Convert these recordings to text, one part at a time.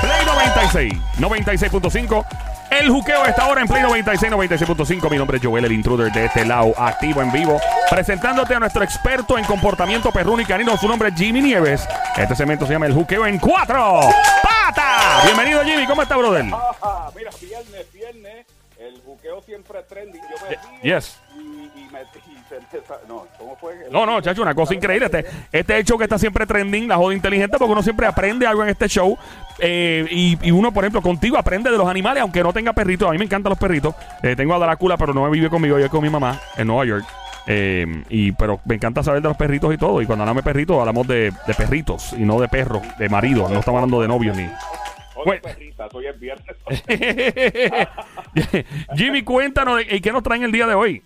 Play 96, 96.5. El juqueo está ahora en Play 96, 96.5. Mi nombre es Joel, el intruder de este lado, activo en vivo. Presentándote a nuestro experto en comportamiento perruno y canino. Su nombre es Jimmy Nieves. Este segmento se llama El juqueo en cuatro patas. Bienvenido, Jimmy. ¿Cómo está, brother? Ajá, mira, viernes, viernes, buqueo siempre trending. Yo me yes. y, y me y se empieza- No, ¿cómo fue? No, no, chacho, una cosa increíble. Este, este es el show que está siempre trending, la joda inteligente, porque uno siempre aprende algo en este show. Eh, y, y uno, por ejemplo, contigo aprende de los animales, aunque no tenga perritos. A mí me encantan los perritos. Eh, tengo a Drácula, pero no vive conmigo, yo con mi mamá en Nueva York. Eh, y pero me encanta saber de los perritos y todo. Y cuando hablamos de perritos, hablamos de, de perritos y no de perros, de maridos. No estamos hablando de novios ni. Oye, Bueno. perrita, hoy es viernes. Jimmy, cuéntanos, ¿y qué nos traen el día de hoy?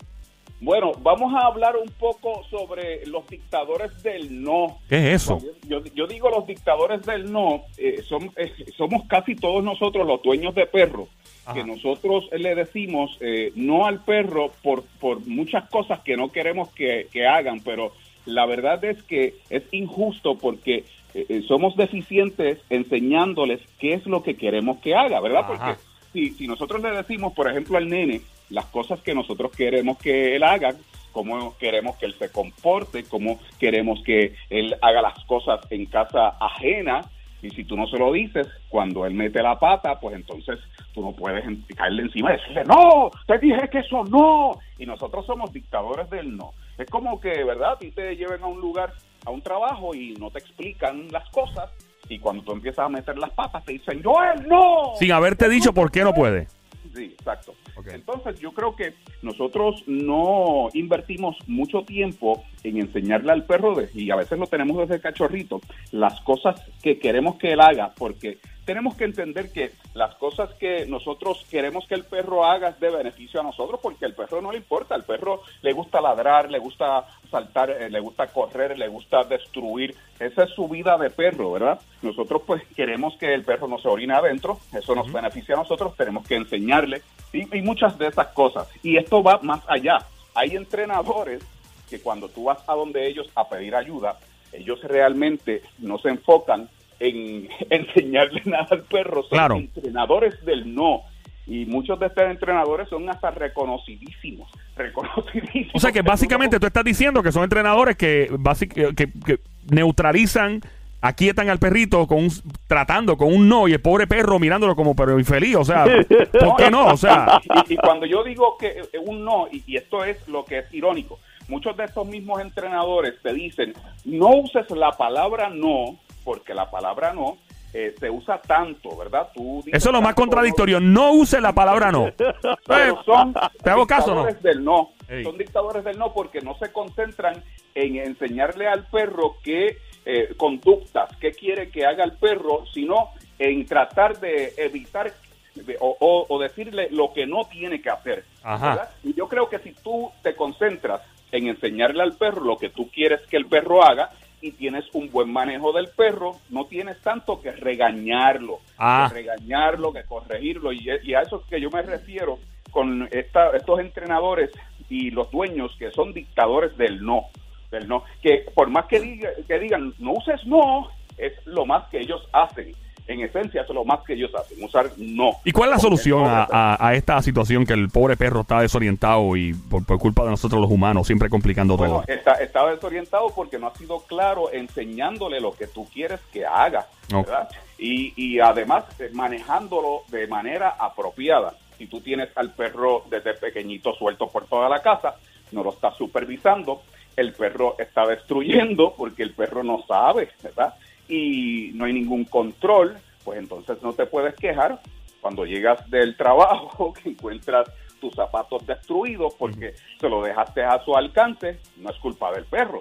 bueno, vamos a hablar un poco sobre los dictadores del no. ¿Qué es eso? Yo, yo digo los dictadores del no, eh, son, eh, somos casi todos nosotros los dueños de perros, que nosotros le decimos eh, no al perro por, por muchas cosas que no queremos que, que hagan, pero la verdad es que es injusto porque eh, eh, somos deficientes enseñándoles qué es lo que queremos que haga, ¿verdad? Ajá. Porque si, nosotros le decimos, por ejemplo, al nene las cosas que nosotros queremos que él haga, cómo queremos que él se comporte, cómo queremos que él haga las cosas en casa ajena, y si tú no se lo dices, cuando él mete la pata, pues entonces tú no puedes caerle encima y decirle, no, te dije que eso no. Y nosotros somos dictadores del no. Es como que, ¿verdad? A ti te lleven a un lugar, a un trabajo y no te explican las cosas. Y cuando tú empiezas a meter las patas, te dicen, Joel, no. Sin haberte dicho por qué no puede. Sí, exacto. Entonces yo creo que nosotros no invertimos mucho tiempo en enseñarle al perro, de- y a veces lo tenemos desde cachorrito, las cosas que queremos que él haga, porque tenemos que entender que las cosas que nosotros queremos que el perro haga es de beneficio a nosotros, porque al perro no le importa, al perro le gusta ladrar, le gusta saltar, eh, le gusta correr, le gusta destruir, esa es su vida de perro, ¿verdad? Nosotros pues queremos que el perro no se orine adentro, eso nos beneficia a nosotros, tenemos que enseñarle y, y muchas de esas cosas. Y esto va más allá. Hay entrenadores que cuando tú vas a donde ellos a pedir ayuda, ellos realmente no se enfocan en enseñarle nada al perro, son Claro. entrenadores del no. Y muchos de estos entrenadores son hasta reconocidísimos, reconocidísimos. O sea que básicamente tú estás diciendo que son entrenadores que, basic- que, que neutralizan, aquietan al perrito con un- tratando con un no y el pobre perro mirándolo como pero infeliz. O sea, ¿por qué no? O sea, y, y cuando yo digo que eh, un no, y, y esto es lo que es irónico, muchos de estos mismos entrenadores te dicen, no uses la palabra no, porque la palabra no eh, se usa tanto, ¿verdad? Tú eso es lo más contradictorio. No use la palabra no. pero son ¿Te hago caso o no? dictadores del no. Ey. Son dictadores del no porque no se concentran en enseñarle al perro qué eh, conductas, qué quiere que haga el perro, sino en tratar de evitar o, o- o decirle lo que no tiene que hacer. Y yo creo que si tú te concentras en enseñarle al perro lo que tú quieres que el perro haga y tienes un buen manejo del perro, no tienes tanto que regañarlo, Ah. que regañarlo, que corregirlo. Y, y a eso es que yo me refiero con esta- estos entrenadores y los dueños que son dictadores del no, del no, que por más que, diga- que digan no uses no, es lo más que ellos hacen. En esencia, es lo más que ellos hacen, usar no. ¿Y cuál es la solución no, a, a- a esta situación que el pobre perro está desorientado y por, por culpa de nosotros los humanos, siempre complicando Bueno, todo? está, está desorientado porque no ha sido claro enseñándole lo que tú quieres que haga, Ok. ¿verdad? Y, y además eh, manejándolo de manera apropiada. Si tú tienes al perro desde pequeñito suelto por toda la casa, no lo estás supervisando, el perro está destruyendo porque el perro no sabe, ¿verdad? Y no hay ningún control, pues entonces no te puedes quejar cuando llegas del trabajo que encuentras tus zapatos destruidos porque se lo dejaste a su alcance, no es culpa del perro,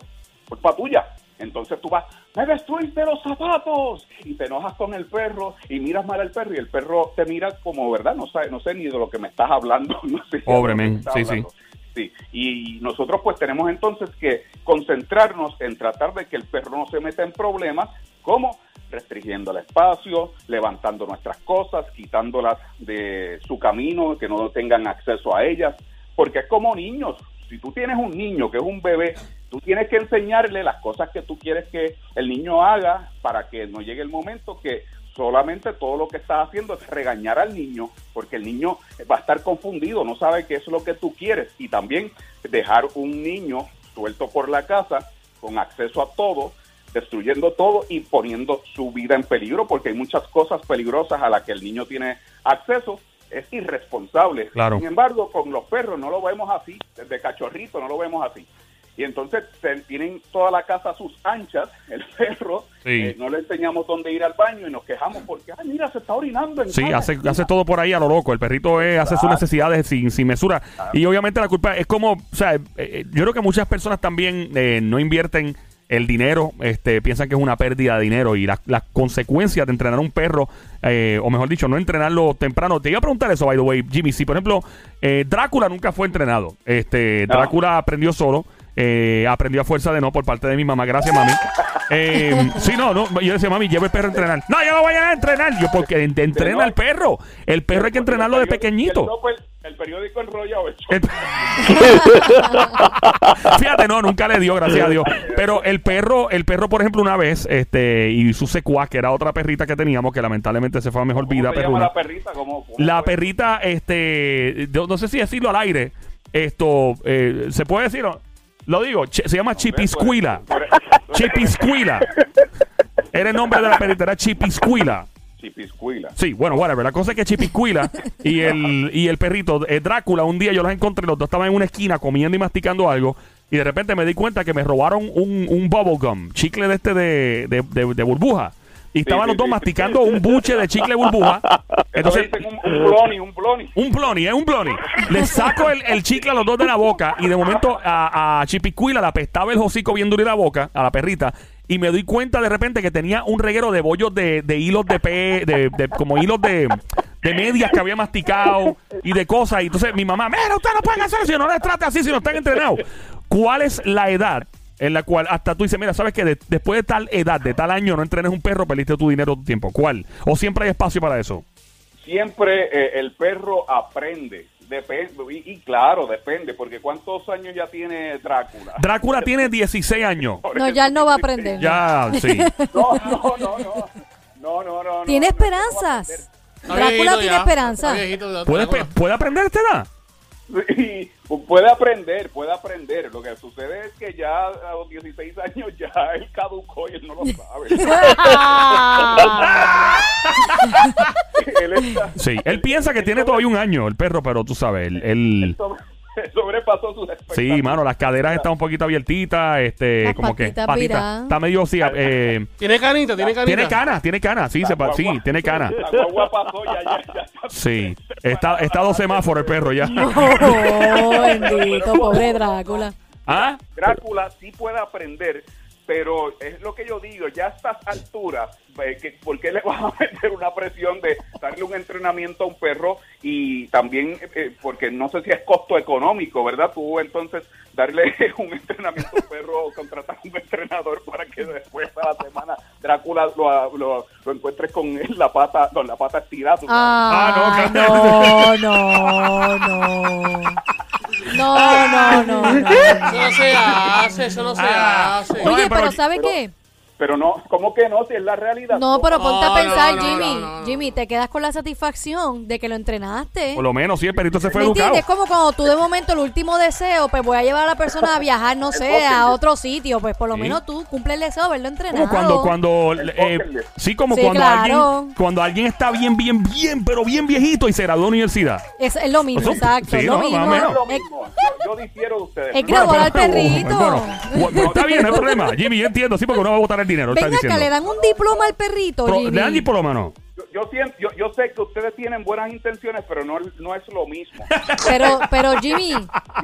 culpa tuya. Entonces tú vas, me destruiste los zapatos y te enojas con el perro y miras mal al perro y el perro te mira como, ¿verdad? No sé, no sé ni de lo que me estás hablando. No sé Pobre men, sí, hablando. Sí, y nosotros pues tenemos entonces que concentrarnos en tratar de que el perro no se meta en problemas, como restringiendo el espacio, levantando nuestras cosas, quitándolas de su camino, que no tengan acceso a ellas, porque es como niños. Si tú tienes un niño que es un bebé, tú tienes que enseñarle las cosas que tú quieres que el niño haga para que no llegue el momento que solamente todo lo que estás haciendo es regañar al niño, porque el niño va a estar confundido, no sabe qué es lo que tú quieres. Y también dejar un niño suelto por la casa, con acceso a todo, destruyendo todo y poniendo su vida en peligro, porque hay muchas cosas peligrosas a las que el niño tiene acceso. Es irresponsable. Claro. Sin embargo, con los perros no lo vemos así, desde cachorrito no lo vemos así. Y entonces se- tienen toda la casa a sus anchas, el perro, Sí. eh, no le enseñamos dónde ir al baño y nos quejamos porque, ay, mira, se está orinando en Sí, hace, esquina". hace todo por ahí a lo loco. El perrito es, hace sus necesidades sin, sin mesura. Y obviamente la culpa es como, o sea, eh, eh, yo creo que muchas personas también eh, no invierten el dinero, este, piensan que es una pérdida de dinero y las las consecuencias de entrenar un perro, eh, o mejor dicho, no entrenarlo temprano. Te iba a preguntar eso, by the way, Jimmy. Si, por ejemplo, eh, Drácula nunca fue entrenado. Este, No. Drácula aprendió solo. eh, aprendió a fuerza de no por parte de mi mamá. Gracias, mami. Eh, sí, no, no. Yo decía, mami, lleva el perro a entrenar. No, yo lo voy a entrenar. Yo, porque en- entrena al perro. El perro hay que entrenarlo de pequeñito. El, pues, periódico enrollado hecho. El- Fíjate, no, nunca le dio, gracias a Dios. Pero el perro, el perro, por ejemplo, una vez, este, y su secuaz, que era otra perrita que teníamos, que lamentablemente se fue a mejor ¿Cómo vida se llama la perrita? ¿Cómo- cómo La fue? perrita, este, no, sé si decirlo al aire, esto, eh, ¿se puede decir? Lo digo, se llama Chipiscuila. Tú eres- Chipiscuila. Era el nombre de la perrita, era Chipiscuila. Chipiscuila. Sí, bueno, whatever. La cosa es que Chipiscuila y el, y el perrito eh, Drácula, un día yo los encontré, los dos estaban en una esquina comiendo y masticando algo. Y de repente me di cuenta que me robaron un, un bubble gum, chicle de este de, de, de- de burbuja. Y estaban sí, los dos sí. masticando un buche de chicle burbuja. Entonces, Entonces, un, un bloni, un bloni. un bloni, es un bloni. Le saco el, el chicle a los dos de la boca y de momento a, a Chipicuila le apestaba el hocico bien duro y la boca, a la perrita. Y me doy cuenta de repente que tenía un reguero de bollos de, de hilos de pe, de, de- como hilos de, de medias que había masticado y de cosas. Y entonces mi mamá, mira, ustedes no pueden hacer eso, no les trate así, si no están entrenados. ¿Cuál es la edad en la cual hasta tú dices, mira, sabes que de- después de tal edad, de tal año, no entrenes un perro, perdiste tu dinero, tu tiempo? ¿Cuál? ¿O siempre hay espacio para eso? Siempre eh, el perro aprende. Depende, y, y claro, depende, porque ¿cuántos años ya tiene Drácula? Drácula tiene 16 años. No, ya él no va a aprender. Ya, sí. No, no, no, no. No, no, no. Tiene no, no esperanzas. Drácula tiene ya, esperanza. ¿Puede, ¿Puede aprender esta edad? Sí, puede aprender, puede aprender. Lo que sucede es que ya a los 16 años ya él caducó y él no lo sabe. él, está- Sí. Él piensa que tiene todavía un año el perro, pero tú sabes, él... él- sobre- sobrepasó sus expectativas. sí, mano, las caderas están un poquito abiertitas, este, Las como que... viradas. Está medio, sí, eh, Tiene canita, tiene canita. tiene canas, tiene canas, sí, se sí, tiene canas. La guagua pasó, ya, ya, Sí, está, está a dos semáforos el perro ya. Oh, bendito, pobre Drácula. ¿Ah? Drácula sí puede aprender, pero es lo que yo digo, ya a estas alturas, ¿por qué le vas a meter una presión de darle un entrenamiento a un perro? Y también, eh, porque no sé si es costo económico, ¿verdad? Tú entonces darle un entrenamiento a un perro, contratar un entrenador para que después a la semana Drácula lo, lo, lo encuentres con la pata, con la pata estirada. Ah, Ah, no, no, no, no. No, no, no, no. Eso no se hace, eso no se Ah. hace. No, Oye, pero- pero ¿sabe pero- qué? Pero no, ¿cómo que no? Si es la realidad. No, pero ponte a No, pensar, no, no, Jimmy. no, no. Jimmy, te quedas con la satisfacción de que lo entrenaste. Por lo menos, sí, el perrito se fue ¿Me educado. entiendes? Es como cuando tú de momento el último deseo, pues voy a llevar a la persona a viajar, no sé, a otro sitio, pues por lo Sí. menos tú cumple el deseo de verlo entrenado. Como cuando, cuando, eh, sí, como Sí, cuando claro. alguien, cuando alguien está bien, bien, bien, pero bien viejito y se graduó de universidad. Es, es lo mismo, Eso- exacto, sí, es lo no, más o mismo. menos. Es lo mismo. Yo, yo difiero de ustedes. Es graduar al perrito. bueno, bueno, está bien, no hay problema. Jimmy, yo entiendo, sí, porque uno va a botar el dinero. está Ven acá, le dan un diploma al perrito, Pro- le dan diploma, Yo, yo, siento- yo, yo sé que ustedes tienen buenas intenciones, pero no, no es lo mismo. Pero, pero Jimmy,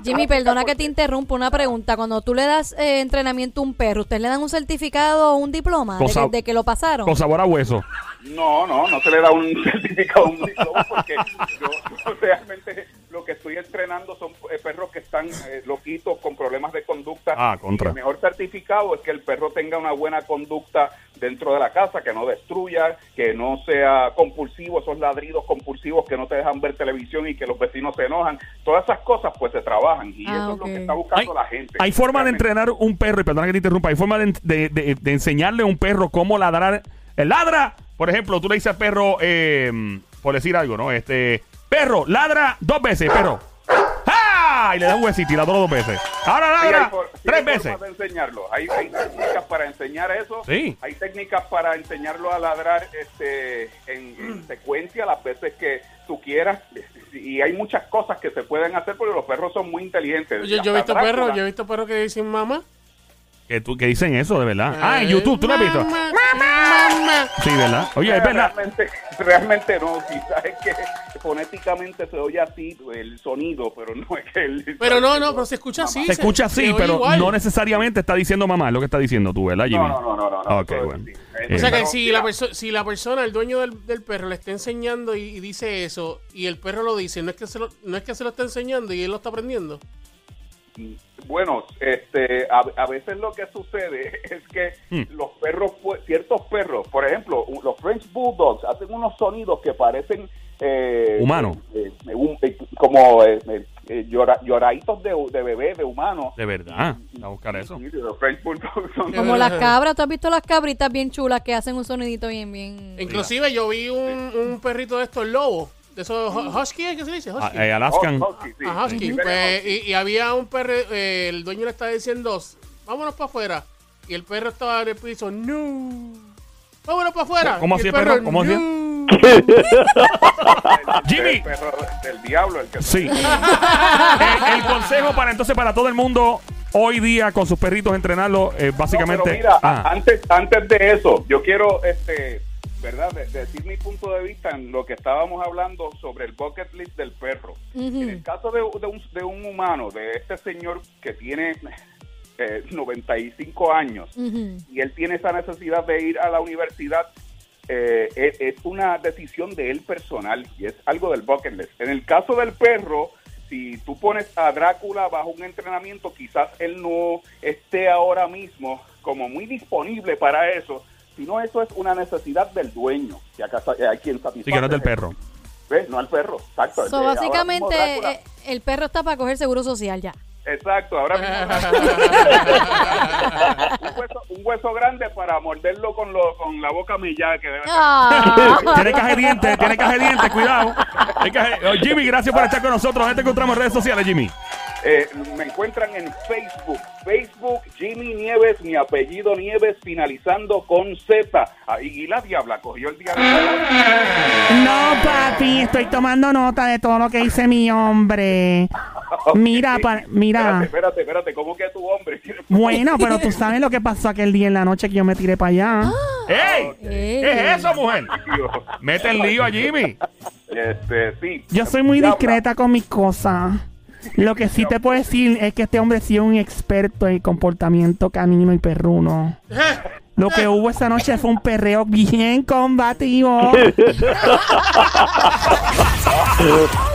Jimmy, perdona que te interrumpa una pregunta. Cuando tú le das eh, entrenamiento a un perro, ¿usted le dan un certificado o un diploma de que, de que lo pasaron? Con sabor a hueso. No, no, no se le da un certificado, un diploma, porque yo, yo realmente lo que estoy entrenando son eh, perros que están eh, loquitos con problemas de conducta. Ah, contra. Y el mejor certificado es que el perro tenga una buena conducta dentro de la casa, que no destruya, que no sea compulsivo, esos ladridos compulsivos que no te dejan ver televisión y que los vecinos se enojan. Todas esas cosas pues se trabajan y Ah, eso es lo que está Hay, buscando la gente. hay forma de entrenar un perro, y perdona que te interrumpa, hay forma de, de- de- de enseñarle a un perro cómo ladrar. El ladra, por ejemplo, tú le dices al perro, eh, por decir algo, ¿no? Este, perro, ladra dos veces, perro. ¡Ah! Y le da un huesito y ladra dos veces. Ahora Sí, hay ladra sí, tres hay veces. de enseñarlo. Hay, hay técnicas para enseñar eso. Sí. Hay técnicas para enseñarlo a ladrar este, en, en secuencia las veces que tú quieras. Y hay muchas cosas que se pueden hacer porque los perros son muy inteligentes. Yo, yo he visto perros, yo he visto perros que dicen mamá. Que, tú, que dicen eso, de verdad. Ah, en Eh, YouTube, ¿tú lo has visto? Mamá, mamá. Sí, ¿verdad? Oye, es verdad. Realmente, realmente no. Quizás es que fonéticamente se oye así el sonido, pero no es que el. Pero no, no, pero se escucha así. Se escucha así, pero igual. no necesariamente está diciendo mamá, lo que está diciendo tú, ¿verdad, Jimmy? No, no, no, no, no. no, Ok, eso es bueno. Eh, O sea que si la, si la persona, el dueño del, del perro, le está enseñando y, y dice eso, y el perro lo dice, no es, que se lo, no es que se lo está enseñando y él lo está aprendiendo. Bueno, este, a, a veces lo que sucede es que Hmm. los perros, pues, ciertos perros, por ejemplo, los French Bulldogs hacen unos sonidos que parecen eh, Humano. eh, eh, un- eh, como eh, eh, eh, llora- lloraditos de, de bebé, de humano. De verdad. A buscar eso. Como las cabras, ¿tú has visto las cabritas bien chulas que hacen un sonidito bien, bien... Inclusive yo vi un, un perrito de estos lobos, de esos hu- husky, ¿qué se dice? Husky. eh, Alaskan. Oh, husky, sí. Husky. Pues, y, y había un perro, eh, el dueño le estaba diciendo, vámonos para afuera. Y el perro estaba en el piso, no. Vámonos para afuera. ¿Cómo hacía el perro? ¿Cómo hacía? Jimmy. El perro del diablo, el que Sí. Eh, el consejo para entonces para todo el mundo hoy día con sus perritos entrenarlo eh, No, básicamente. pero mira, Ah, antes, antes de eso, yo quiero, este, ¿verdad? De- decir mi punto de vista en lo que estábamos hablando sobre el bucket list del perro. En el caso de, de un, de un humano, de este señor que tiene eh, 95 años Ujú. y él tiene esa necesidad de ir a la universidad, eh, es, es una decisión de él personal y es algo del bucket list. En el caso del perro, si tú pones a Drácula bajo un entrenamiento, quizás él no esté ahora mismo como muy disponible para eso, sino eso es una necesidad del dueño, que acaso hay quien satisface. sí, que no es del perro. ¿Ves? No al perro, exacto. So, básicamente, Drácula- eh, el perro está para coger seguro social ya. Exacto, ahora mismo un, hueso, un hueso grande para morderlo con, lo, con la boca millada que debe Ah. Tiene caja de dientes, tiene caja de dientes, cuidado. Oh, Jimmy, gracias por estar con nosotros. ¿Dónde te encontramos en redes sociales, Jimmy? Eh, me encuentran en Facebook. Facebook, Jimmy Nieves, mi apellido Nieves, finalizando con Z. Ah, y la diabla cogió el día de No, papi, estoy tomando nota de todo lo que dice mi hombre. Mira, pa- mira. Espérate, espérate, espérate, ¿cómo que tu hombre? Bueno, pero tú sabes lo que pasó aquel día en la noche que yo me tiré para allá. ¡Ey! ¿Qué es eso, mujer? Mete el lío a Jimmy. Este, sí. Yo soy muy discreta con mis cosas. Lo que sí te puedo decir es que este hombre sí es un experto en comportamiento canino y perruno. Lo que hubo esa noche fue un perreo bien combativo.